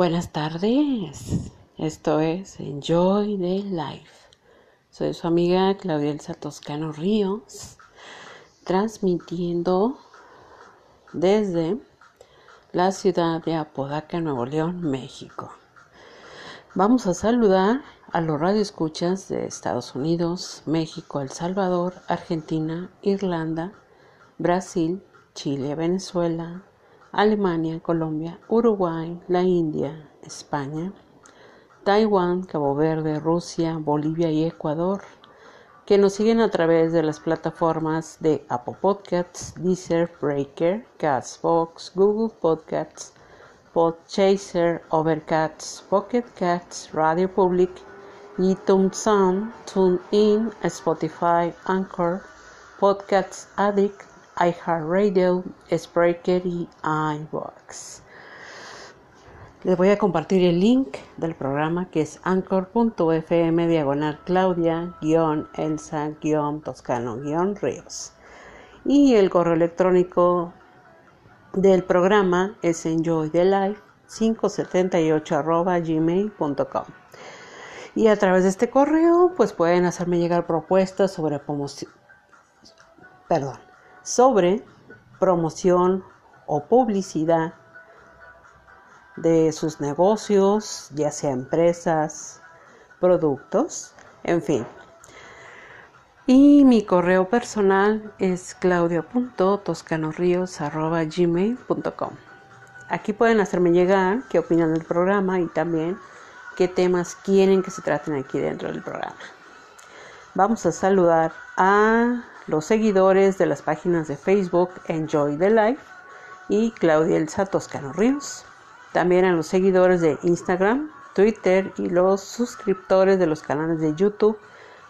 Buenas tardes, esto es Enjoy the Life. Soy su amiga Claudia Elsa Toscano Ríos, transmitiendo desde la ciudad de Apodaca, Nuevo León, México. Vamos a saludar a los radioescuchas de Estados Unidos, México, El Salvador, Argentina, Irlanda, Brasil, Chile, Venezuela, Alemania, Colombia, Uruguay, la India, España, Taiwán, Cabo Verde, Rusia, Bolivia y Ecuador, que nos siguen a través de las plataformas de Apple Podcasts, Deezer, Breaker, Castbox, Google Podcasts, Podchaser, Overcast, Pocket Cats, Radio Public, iTunes Sound, TuneIn, Spotify, Anchor, Podcasts Addict, iHeartRadio, Spreaker y iVoox. Les voy a compartir el link del programa que es anchor.fm diagonal claudia elsa toscano ríos. Y el correo electrónico del programa es enjoythelife578 gmail.com. Y a través de este correo, pues pueden hacerme llegar propuestas sobre promoción, perdón, sobre promoción o publicidad de sus negocios, ya sea empresas, productos, en fin. Y mi correo personal es claudia.toscanorrios.gmail.com Aquí pueden hacerme llegar qué opinan del programa y también qué temas quieren que se traten aquí dentro del programa. Vamos a saludar a los seguidores de las páginas de Facebook Enjoy the Life y Claudia Elsa Toscano Ríos. También a los seguidores de Instagram, Twitter y los suscriptores de los canales de YouTube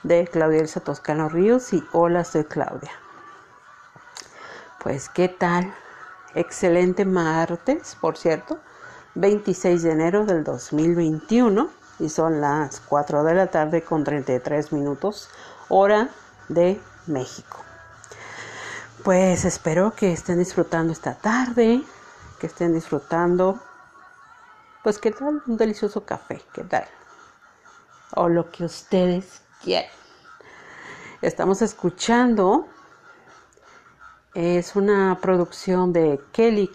de Claudia Elsa Toscano Ríos y Hola, soy Claudia. Pues, ¿qué tal? Excelente martes, por cierto, 26 de enero del 2021 y son las 4 de la tarde con 33 minutos, hora de México. Pues espero que estén disfrutando esta tarde, que estén disfrutando, pues qué tal un delicioso café, qué tal, o lo que ustedes quieran. Estamos escuchando, es una producción de Kelly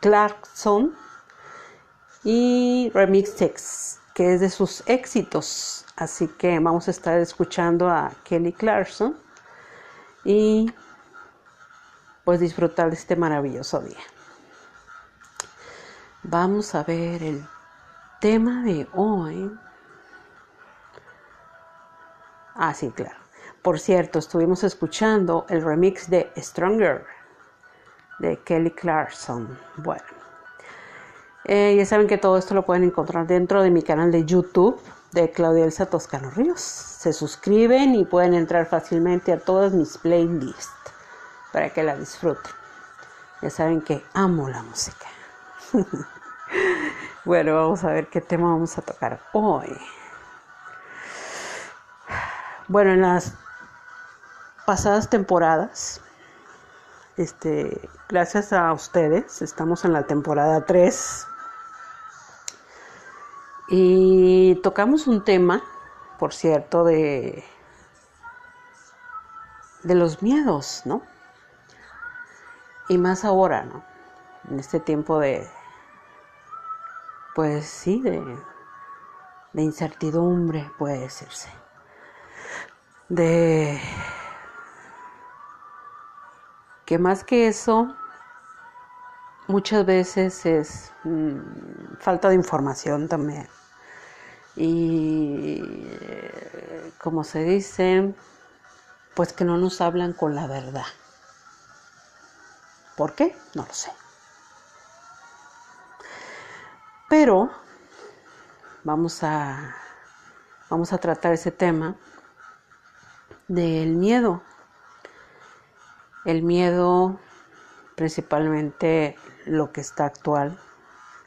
Clarkson y Remix Tex, que es de sus éxitos Así que vamos a estar escuchando a Kelly Clarkson y pues disfrutar de este maravilloso día. Vamos a ver el tema de hoy. Ah, sí, claro. Por cierto, estuvimos escuchando el remix de Stronger de Kelly Clarkson. Bueno, eh, ya saben que todo esto lo pueden encontrar dentro de mi canal de YouTube de Claudia Elsa Toscano Ríos. Se suscriben y pueden entrar fácilmente a todas mis playlists para que la disfruten. Ya saben que amo la música. bueno, vamos a ver qué tema vamos a tocar hoy. Bueno, en las pasadas temporadas, este, gracias a ustedes, estamos en la temporada 3 y tocamos un tema, por cierto, de, de los miedos, ¿no? Y más ahora, ¿no? En este tiempo de, pues sí, de, de incertidumbre, puede decirse. De que más que eso, muchas veces es mm, falta de información también. Y como se dice, pues que no nos hablan con la verdad. ¿Por qué? No lo sé. Pero vamos a, vamos a tratar ese tema del miedo. El miedo, principalmente lo que está actual,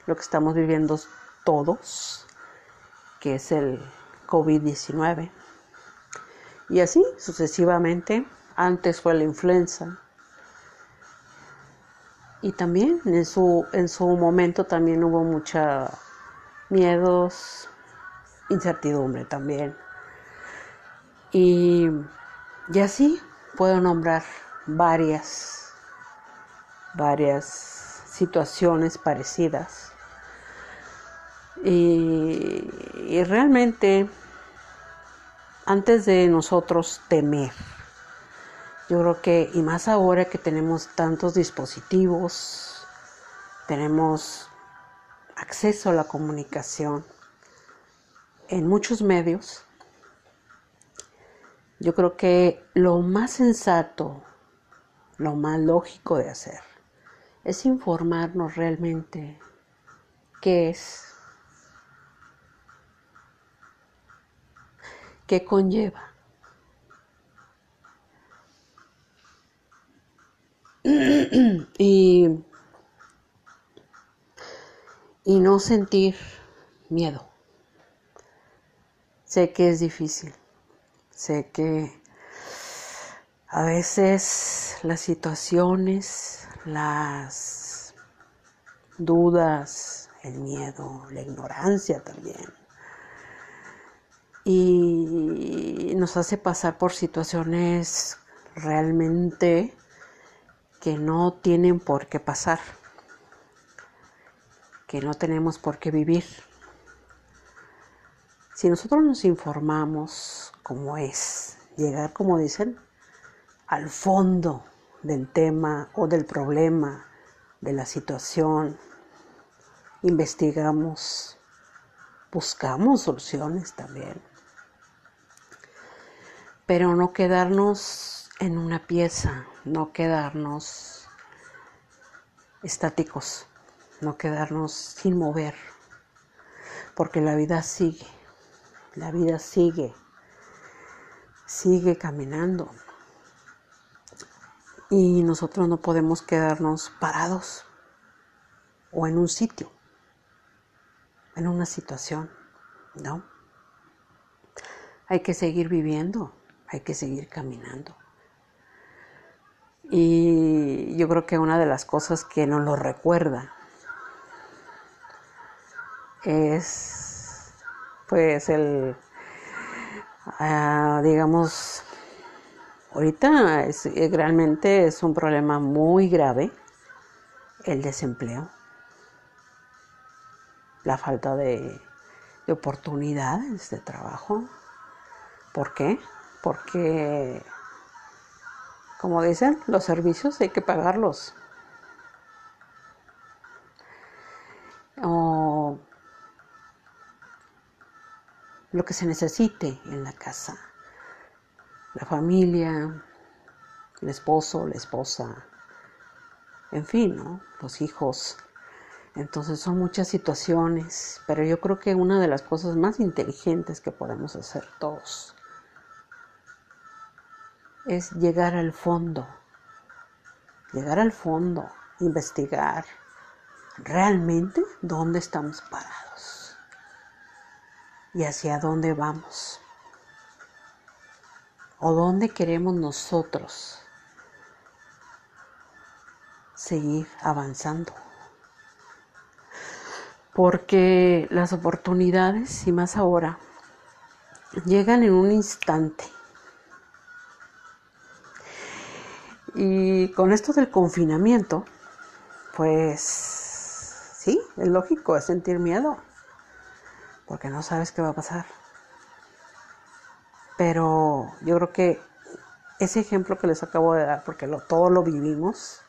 lo que estamos viviendo todos, que es el COVID-19. Y así sucesivamente. Antes fue la influenza. Y también en su, en su momento también hubo mucha miedos, incertidumbre también. Y, y así puedo nombrar varias, varias situaciones parecidas. Y, realmente antes de nosotros temer. Yo creo que, y más ahora que tenemos tantos dispositivos, tenemos acceso a la comunicación en muchos medios, yo creo que lo más sensato, lo más lógico de hacer, es informarnos realmente qué es ¿Qué conlleva. y, y no sentir miedo. Sé que es difícil, sé que a veces las situaciones, las dudas, el miedo, la ignorancia también, y nos hace pasar por situaciones realmente que no tienen por qué pasar, que no tenemos por qué vivir. Si nosotros nos informamos como es, llegar, como dicen, al fondo del tema o del problema, de la situación, investigamos, buscamos soluciones también. Pero no quedarnos en una pieza, no quedarnos estáticos, no quedarnos sin mover, porque la vida sigue, la vida sigue, sigue caminando y nosotros no podemos quedarnos parados o en un sitio, en una situación, ¿no? Hay que seguir viviendo, hay que seguir caminando. Y yo creo que una de las cosas que nos lo recuerda es, pues, el, ah, digamos, ahorita es, realmente es un problema muy grave el desempleo, la falta de, de oportunidades de trabajo. ¿Por qué? porque, como dicen, los servicios hay que pagarlos. O lo que se necesite en la casa, la familia, el esposo, la esposa, en fin, ¿no? los hijos. Entonces son muchas situaciones, pero yo creo que una de las cosas más inteligentes que podemos hacer todos es llegar al fondo, llegar al fondo, investigar realmente dónde estamos parados y hacia dónde vamos o dónde queremos nosotros seguir avanzando. Porque las oportunidades, y más ahora, llegan en un instante Y con esto del confinamiento, pues sí, es lógico, es sentir miedo, porque no sabes qué va a pasar. Pero yo creo que ese ejemplo que les acabo de dar, porque lo, todo lo vivimos,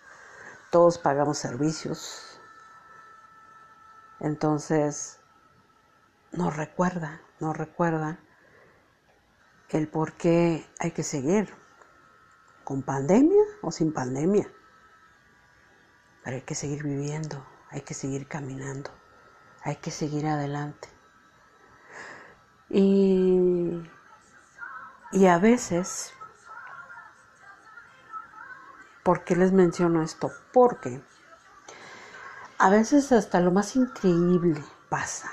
todos pagamos servicios, entonces nos recuerda, nos recuerda el por qué hay que seguir con pandemia o sin pandemia. Pero hay que seguir viviendo, hay que seguir caminando, hay que seguir adelante. Y, y a veces, ¿por qué les menciono esto? Porque a veces hasta lo más increíble pasa,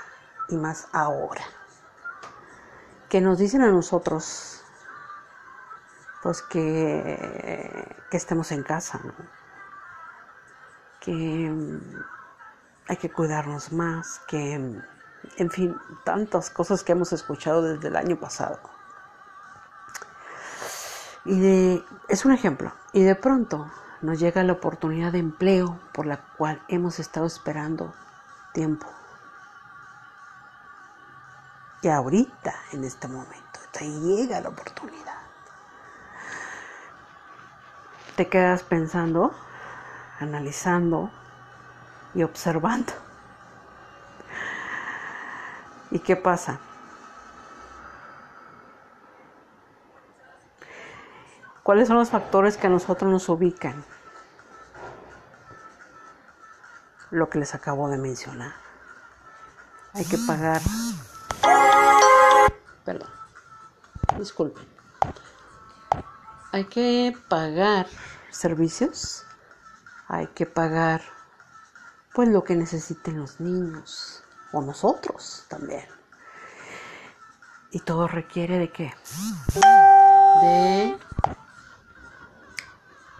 y más ahora, que nos dicen a nosotros, pues que, estemos en casa, que mm, hay que cuidarnos más, que, mm, en fin, tantas cosas que hemos escuchado desde el año pasado. Y es un ejemplo. Y de pronto nos llega la oportunidad de empleo por la cual hemos estado esperando tiempo. Y ahorita, en este momento, te llega la oportunidad. Te quedas pensando, analizando y observando. ¿Y qué pasa? ¿Cuáles son los factores que a nosotros nos ubican? Lo que les acabo de mencionar. Hay que pagar. Perdón. Disculpen. Hay que pagar servicios. Hay que pagar pues lo que necesiten los niños o nosotros también. Y todo requiere de qué? De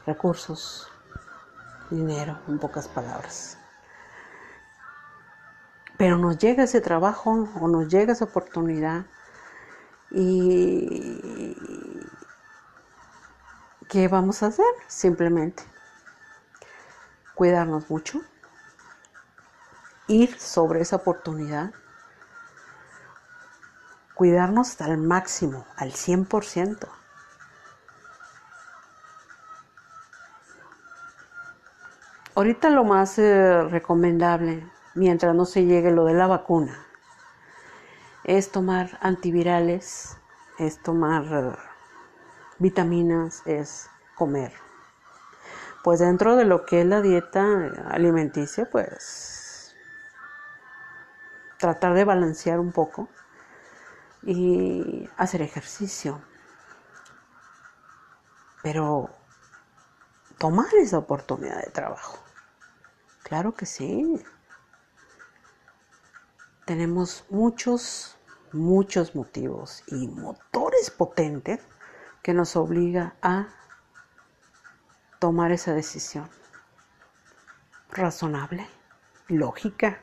recursos, dinero, en pocas palabras. Pero nos llega ese trabajo o nos llega esa oportunidad y ¿qué vamos a hacer? Simplemente cuidarnos mucho, ir sobre esa oportunidad, cuidarnos al máximo, al 100%. Ahorita lo más eh, recomendable, mientras no se llegue lo de la vacuna, es tomar antivirales, es tomar eh, vitaminas, es comer. Pues dentro de lo que es la dieta alimenticia, pues tratar de balancear un poco y hacer ejercicio. Pero tomar esa oportunidad de trabajo. Claro que sí. Tenemos muchos, muchos motivos y motores potentes que nos obliga a tomar esa decisión. Razonable, lógica,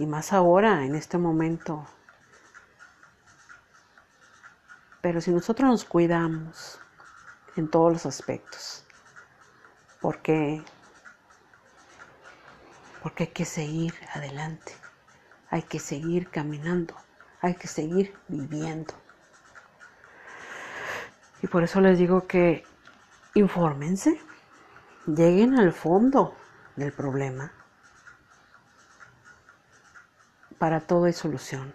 y más ahora, en este momento. Pero si nosotros nos cuidamos en todos los aspectos, porque porque hay que seguir adelante, hay que seguir caminando, hay que seguir viviendo. Y por eso les digo que infórmense, lleguen al fondo del problema. Para todo hay solución.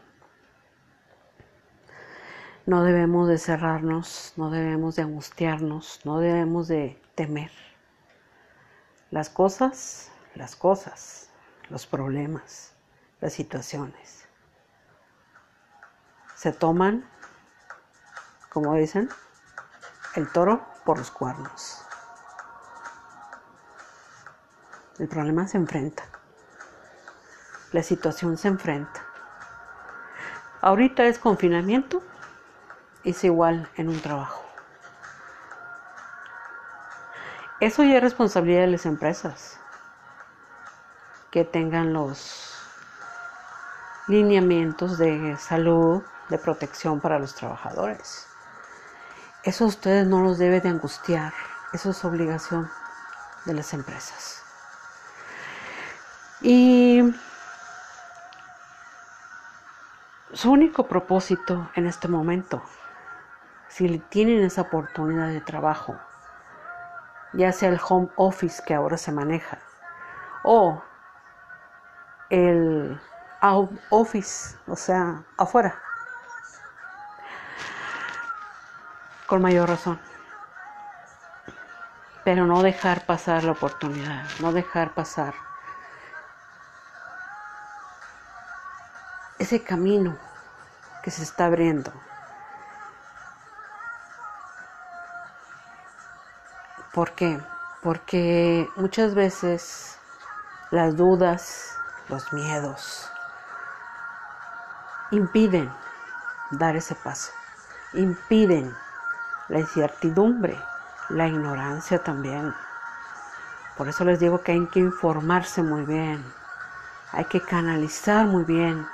No debemos de cerrarnos, no debemos de angustiarnos, no debemos de temer. Las cosas las cosas, los problemas, las situaciones. Se toman, como dicen, el toro por los cuernos. El problema se enfrenta. La situación se enfrenta. Ahorita es confinamiento, es igual en un trabajo. Eso ya es responsabilidad de las empresas que tengan los lineamientos de salud, de protección para los trabajadores. Eso ustedes no los debe de angustiar, eso es obligación de las empresas. Y su único propósito en este momento, si tienen esa oportunidad de trabajo, ya sea el home office que ahora se maneja, o el out office, o sea, afuera. Con mayor razón. pero no dejar pasar la oportunidad, no dejar pasar ese camino que se está abriendo. ¿Por qué? Porque muchas veces las dudas, los miedos, impiden dar ese paso, impiden la incertidumbre, la ignorancia también. Por eso les digo que hay que informarse muy bien, hay que canalizar muy bien.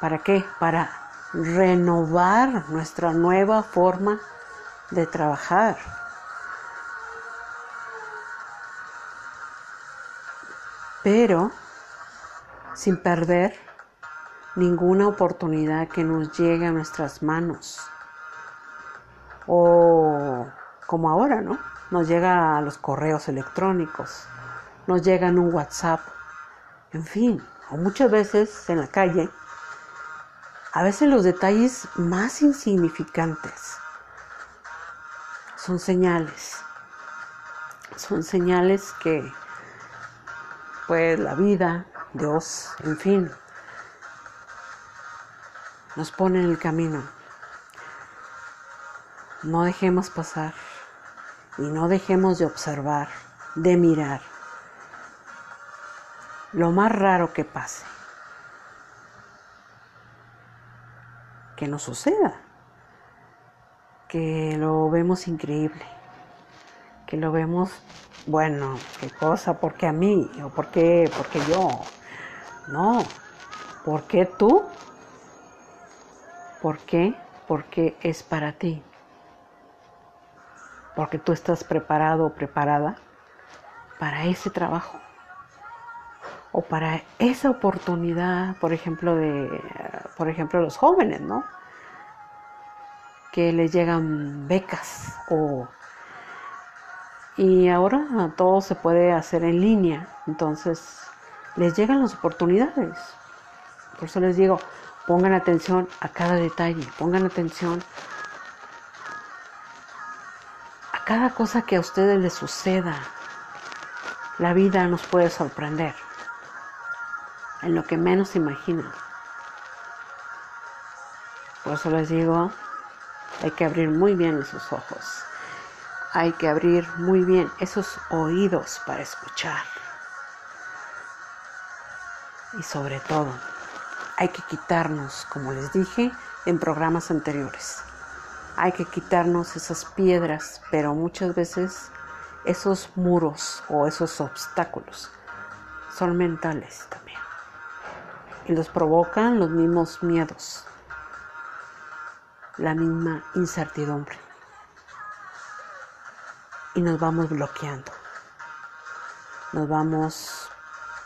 ¿Para qué? Para renovar nuestra nueva forma de trabajar. Pero sin perder ninguna oportunidad que nos llegue a nuestras manos. O como ahora, ¿no? Nos llega a los correos electrónicos, nos llega en un WhatsApp, en fin, o muchas veces en la calle, a veces los detalles más insignificantes son señales, son señales que pues la vida, Dios, en fin, nos pone en el camino. No dejemos pasar y no dejemos de observar, de mirar lo más raro que pase. Que nos suceda. Que lo vemos increíble. Que lo vemos, bueno, qué cosa, porque a mí, o porque, porque yo. No, ¿por qué tú? ¿Por qué? Porque es para ti. Porque tú estás preparado o preparada para ese trabajo o para esa oportunidad, por ejemplo, de, por ejemplo, los jóvenes, ¿no? Que les llegan becas o y ahora todo se puede hacer en línea, entonces les llegan las oportunidades. Por eso les digo, Pongan atención a cada detalle, pongan atención a cada cosa que a ustedes les suceda. La vida nos puede sorprender en lo que menos imaginan. Por eso les digo, hay que abrir muy bien esos ojos. Hay que abrir muy bien esos oídos para escuchar. Y sobre todo, hay que quitarnos, como les dije en programas anteriores, hay que quitarnos esas piedras, pero muchas veces esos muros o esos obstáculos son mentales también. Y los provocan los mismos miedos, la misma incertidumbre. Y nos vamos bloqueando. Nos vamos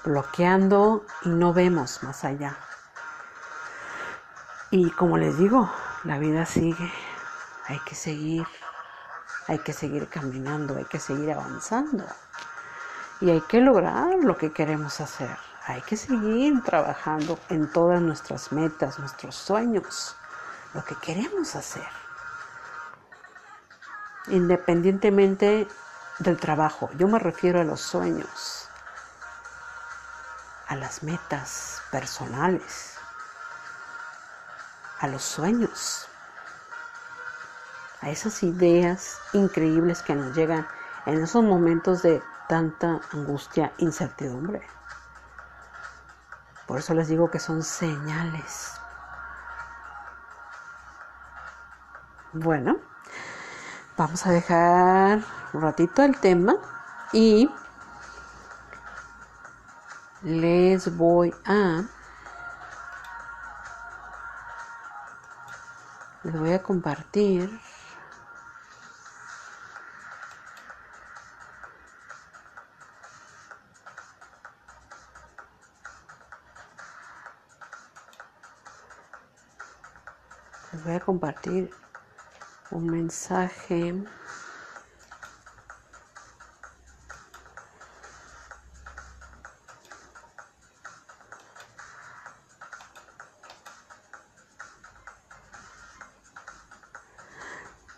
bloqueando y no vemos más allá. Y como les digo, la vida sigue, hay que seguir, hay que seguir caminando, hay que seguir avanzando. Y hay que lograr lo que queremos hacer. Hay que seguir trabajando en todas nuestras metas, nuestros sueños, lo que queremos hacer. Independientemente del trabajo, yo me refiero a los sueños, a las metas personales a los sueños, a esas ideas increíbles que nos llegan en esos momentos de tanta angustia, incertidumbre. Por eso les digo que son señales. Bueno, vamos a dejar un ratito el tema y les voy a les voy a compartir les voy a compartir un mensaje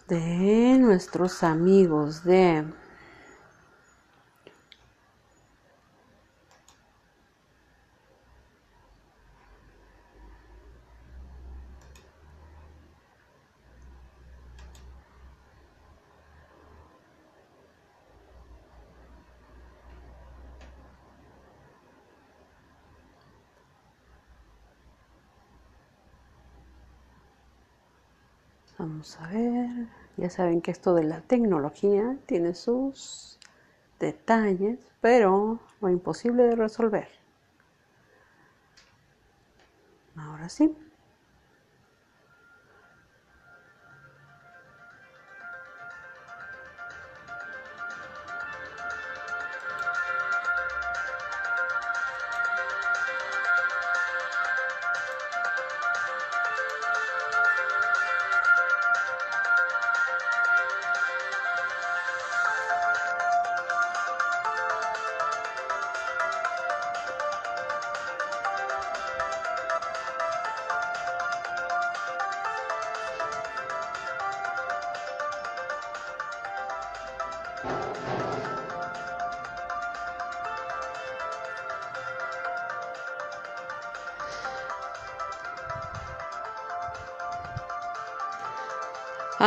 de nuestros amigos de Vamos a ver. Ya saben que esto de la tecnología tiene sus detalles, pero lo imposible de resolver. Ahora sí.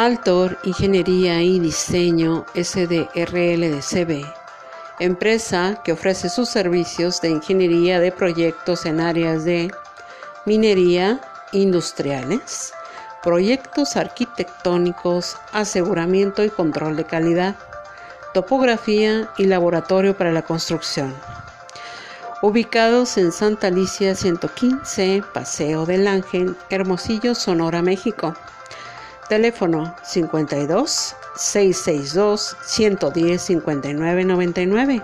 Altor Ingeniería y Diseño SDRL empresa que ofrece sus servicios de ingeniería de proyectos en áreas de minería, industriales, proyectos arquitectónicos, aseguramiento y control de calidad, topografía y laboratorio para la construcción. Ubicados en Santa Alicia 115, Paseo del Ángel, Hermosillo, Sonora, México Teléfono 52 662 110 59 99.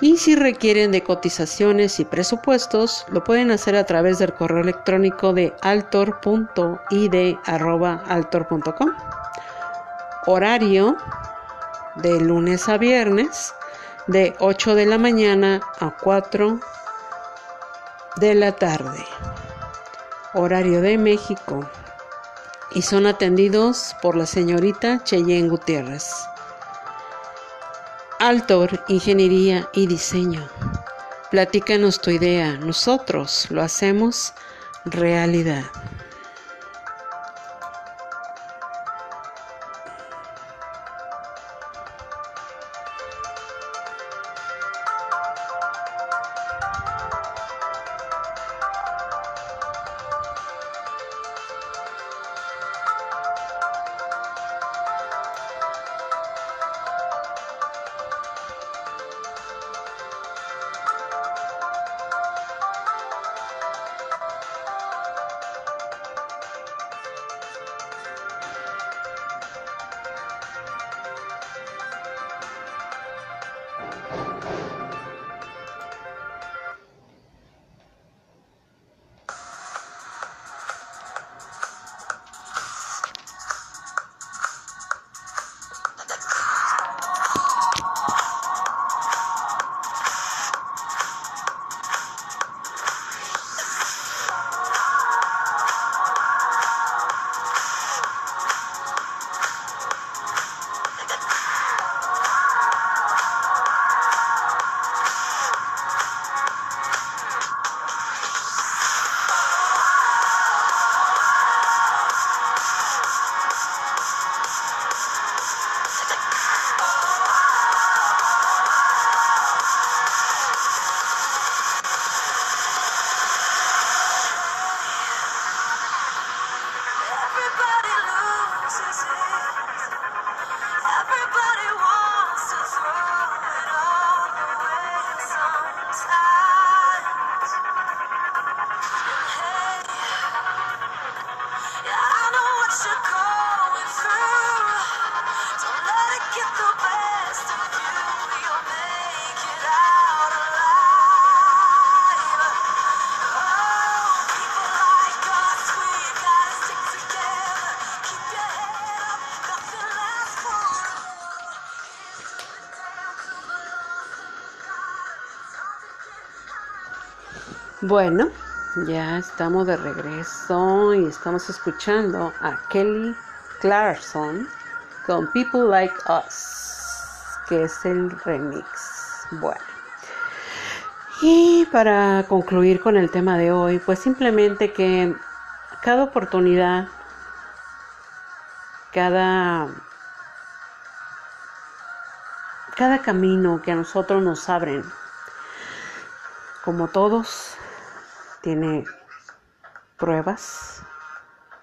Y si requieren de cotizaciones y presupuestos, lo pueden hacer a través del correo electrónico de altor.id.altor.com. Horario de lunes a viernes de 8 de la mañana a 4 de la tarde. Horario de México y son atendidos por la señorita Cheyenne Gutiérrez. Altor, Ingeniería y Diseño. Platícanos tu idea, nosotros lo hacemos realidad. Bueno, ya estamos de regreso y estamos escuchando a Kelly Clarkson con People Like Us, que es el remix. Bueno. Y para concluir con el tema de hoy, pues simplemente que cada oportunidad, cada, cada camino que a nosotros nos abren, como todos, tiene pruebas,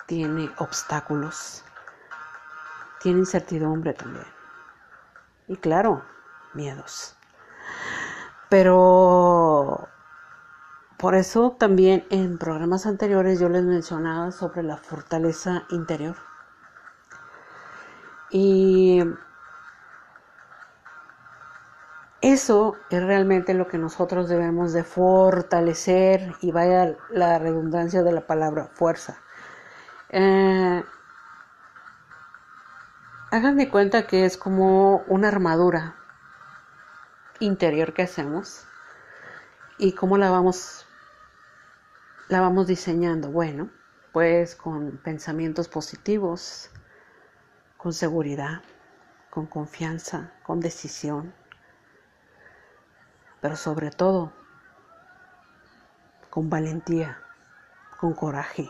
tiene obstáculos, tiene incertidumbre también. Y claro, miedos. Pero por eso también en programas anteriores yo les mencionaba sobre la fortaleza interior. Y eso es realmente lo que nosotros debemos de fortalecer y vaya la redundancia de la palabra fuerza. Eh, hagan de cuenta que es como una armadura interior que hacemos y cómo la vamos la vamos diseñando. Bueno, pues con pensamientos positivos, con seguridad, con confianza, con decisión, pero sobre todo con valentía, con coraje.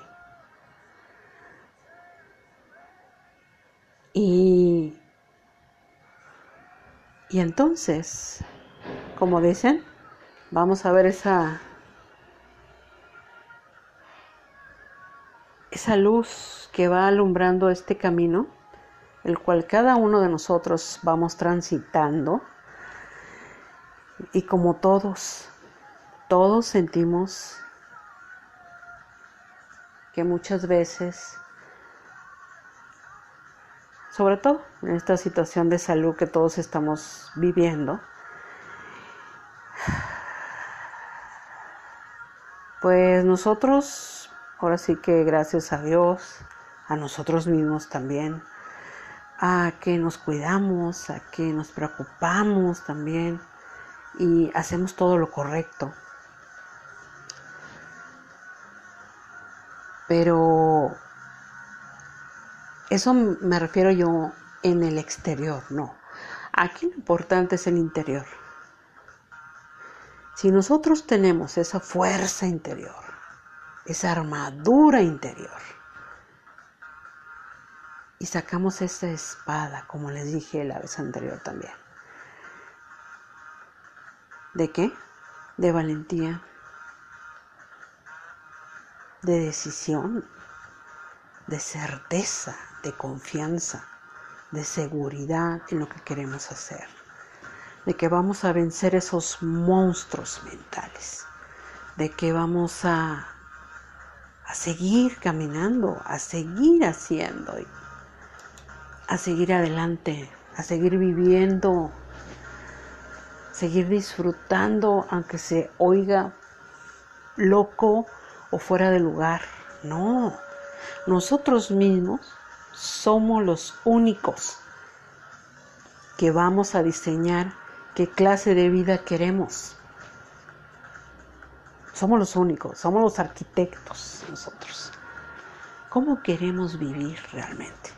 Y, y entonces, como dicen, vamos a ver esa, esa luz que va alumbrando este camino, el cual cada uno de nosotros vamos transitando y como todos, todos sentimos que muchas veces, sobre todo en esta situación de salud que todos estamos viviendo, pues nosotros, ahora sí que gracias a Dios, a nosotros mismos también, a que nos cuidamos, a que nos preocupamos también, y hacemos todo lo correcto. Pero eso me refiero yo en el exterior, no. Aquí lo importante es el interior. Si nosotros tenemos esa fuerza interior, esa armadura interior, y sacamos esa espada, como les dije la vez anterior también, ¿De qué? De valentía, de decisión, de certeza, de confianza, de seguridad en lo que queremos hacer, de que vamos a vencer esos monstruos mentales, de que vamos a, a seguir caminando, a seguir haciendo, a seguir adelante, a seguir viviendo seguir disfrutando aunque se oiga loco o fuera de lugar. No, nosotros mismos somos los únicos que vamos a diseñar qué clase de vida queremos. Somos los únicos, somos los arquitectos nosotros. ¿Cómo queremos vivir realmente?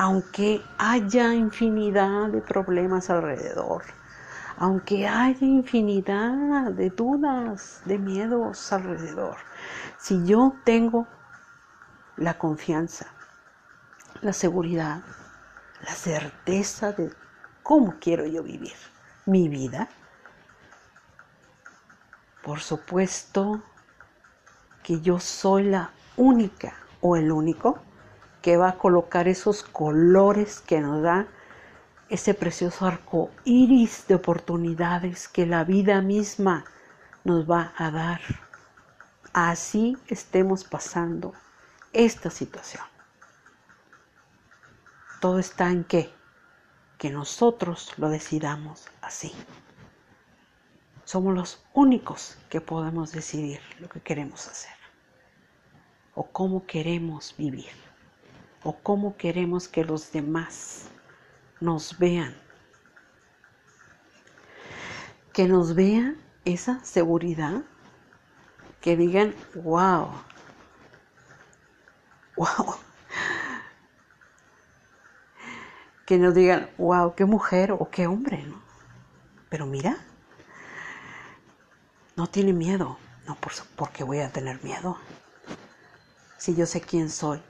Aunque haya infinidad de problemas alrededor, aunque haya infinidad de dudas, de miedos alrededor, si yo tengo la confianza, la seguridad, la certeza de cómo quiero yo vivir mi vida, por supuesto que yo soy la única o el único que va a colocar esos colores que nos da ese precioso arco iris de oportunidades que la vida misma nos va a dar. Así estemos pasando esta situación. Todo está en qué? Que nosotros lo decidamos así. Somos los únicos que podemos decidir lo que queremos hacer o cómo queremos vivir o cómo queremos que los demás nos vean. Que nos vean esa seguridad, que digan, wow, wow. Que nos digan, wow, qué mujer o qué hombre, ¿no? Pero mira, no tiene miedo. No, por, porque voy a tener miedo. Si yo sé quién soy,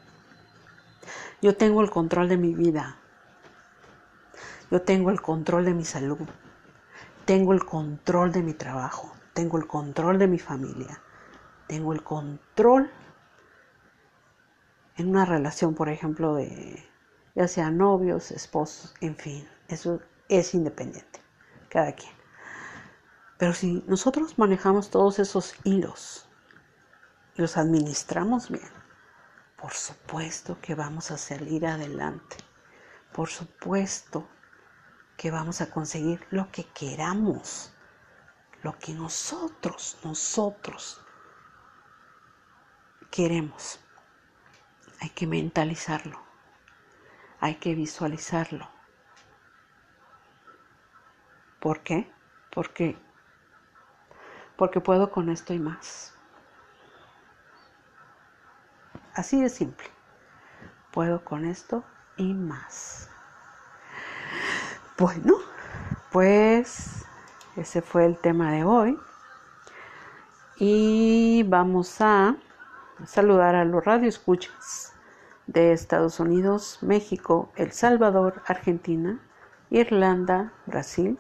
yo tengo el control de mi vida. Yo tengo el control de mi salud. Tengo el control de mi trabajo. Tengo el control de mi familia. tengo el control en una relación, por ejemplo, de ya sea novios, esposos, en fin, eso es independiente, cada quien. Pero si nosotros manejamos todos esos hilos y los administramos bien, por supuesto que vamos a salir adelante. Por supuesto que vamos a conseguir lo que queramos, lo que nosotros, nosotros queremos. Hay que mentalizarlo, hay que visualizarlo. ¿Por qué? Porque, porque puedo con esto y más. Así de simple. Puedo con esto y más. Bueno, pues ese fue el tema de hoy. Y vamos a saludar a los radioescuchas de Estados Unidos, México, El Salvador, Argentina, Irlanda, Brasil,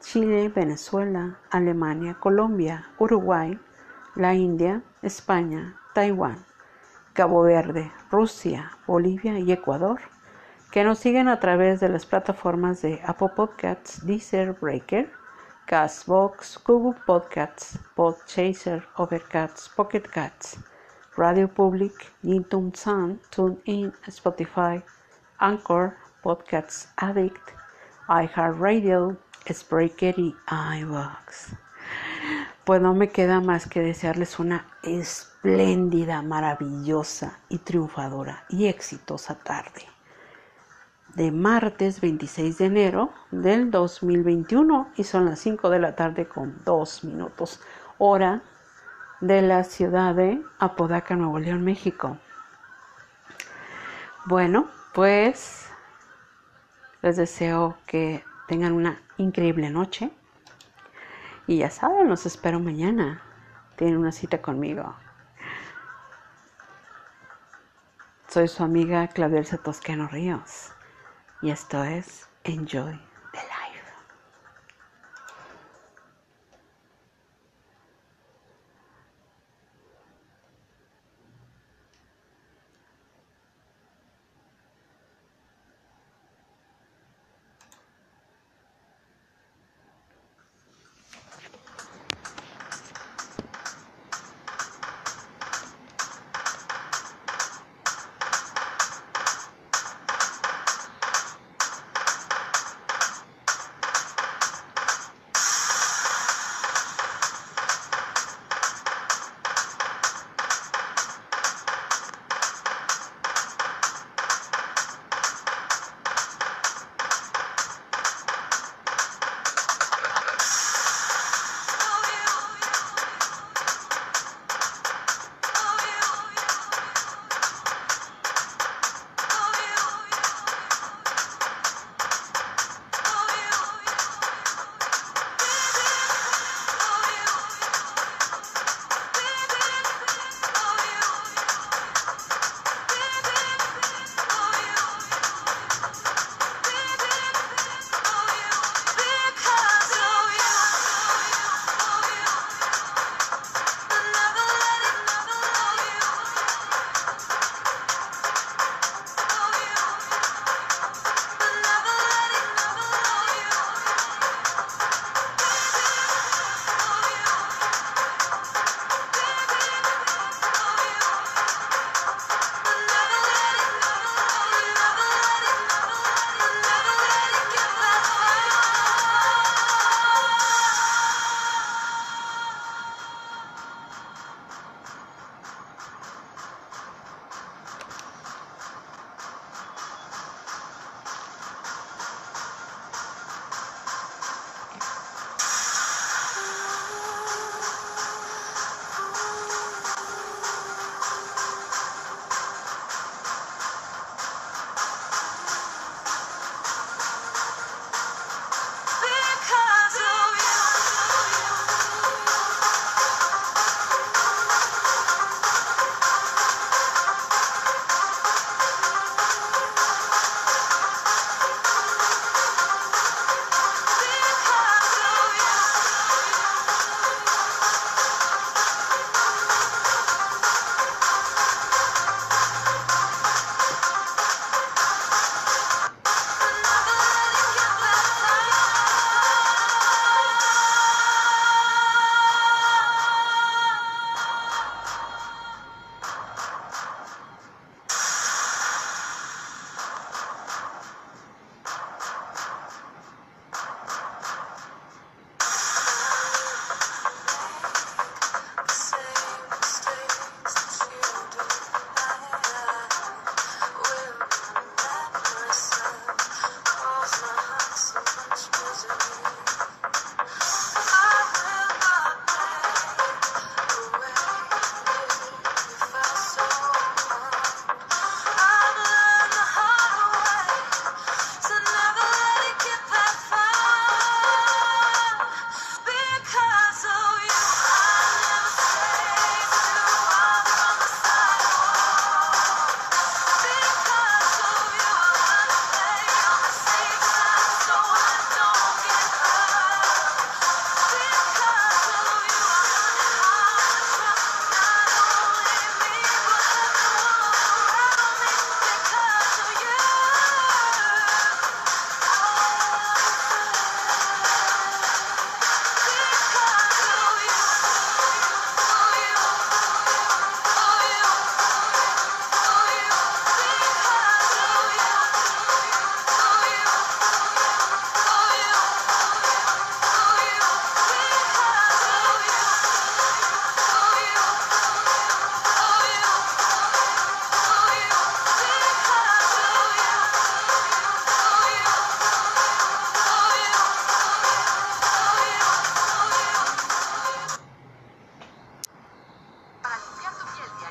Chile, Venezuela, Alemania, Colombia, Uruguay, la India, España, Taiwán, Cabo Verde, Rusia, Bolivia y Ecuador, que nos siguen a través de las plataformas de Apple Podcasts, Deezer, Breaker, Castbox, Google Podcasts, Podchaser, Overcast, Pocket Cats, Radio Public, YouTube Sound, TuneIn, Spotify, Anchor, Podcasts Addict, iHeartRadio, Spreaker y iVox pues no me queda más que desearles una espléndida, maravillosa y triunfadora y exitosa tarde de martes 26 de enero del 2021 y son las 5 de la tarde con 2 minutos hora de la ciudad de Apodaca, Nuevo León, México. Bueno, pues les deseo que tengan una increíble noche y ya saben, los espero mañana. Tienen una cita conmigo. Soy su amiga Claudia Toscano Ríos y esto es Enjoy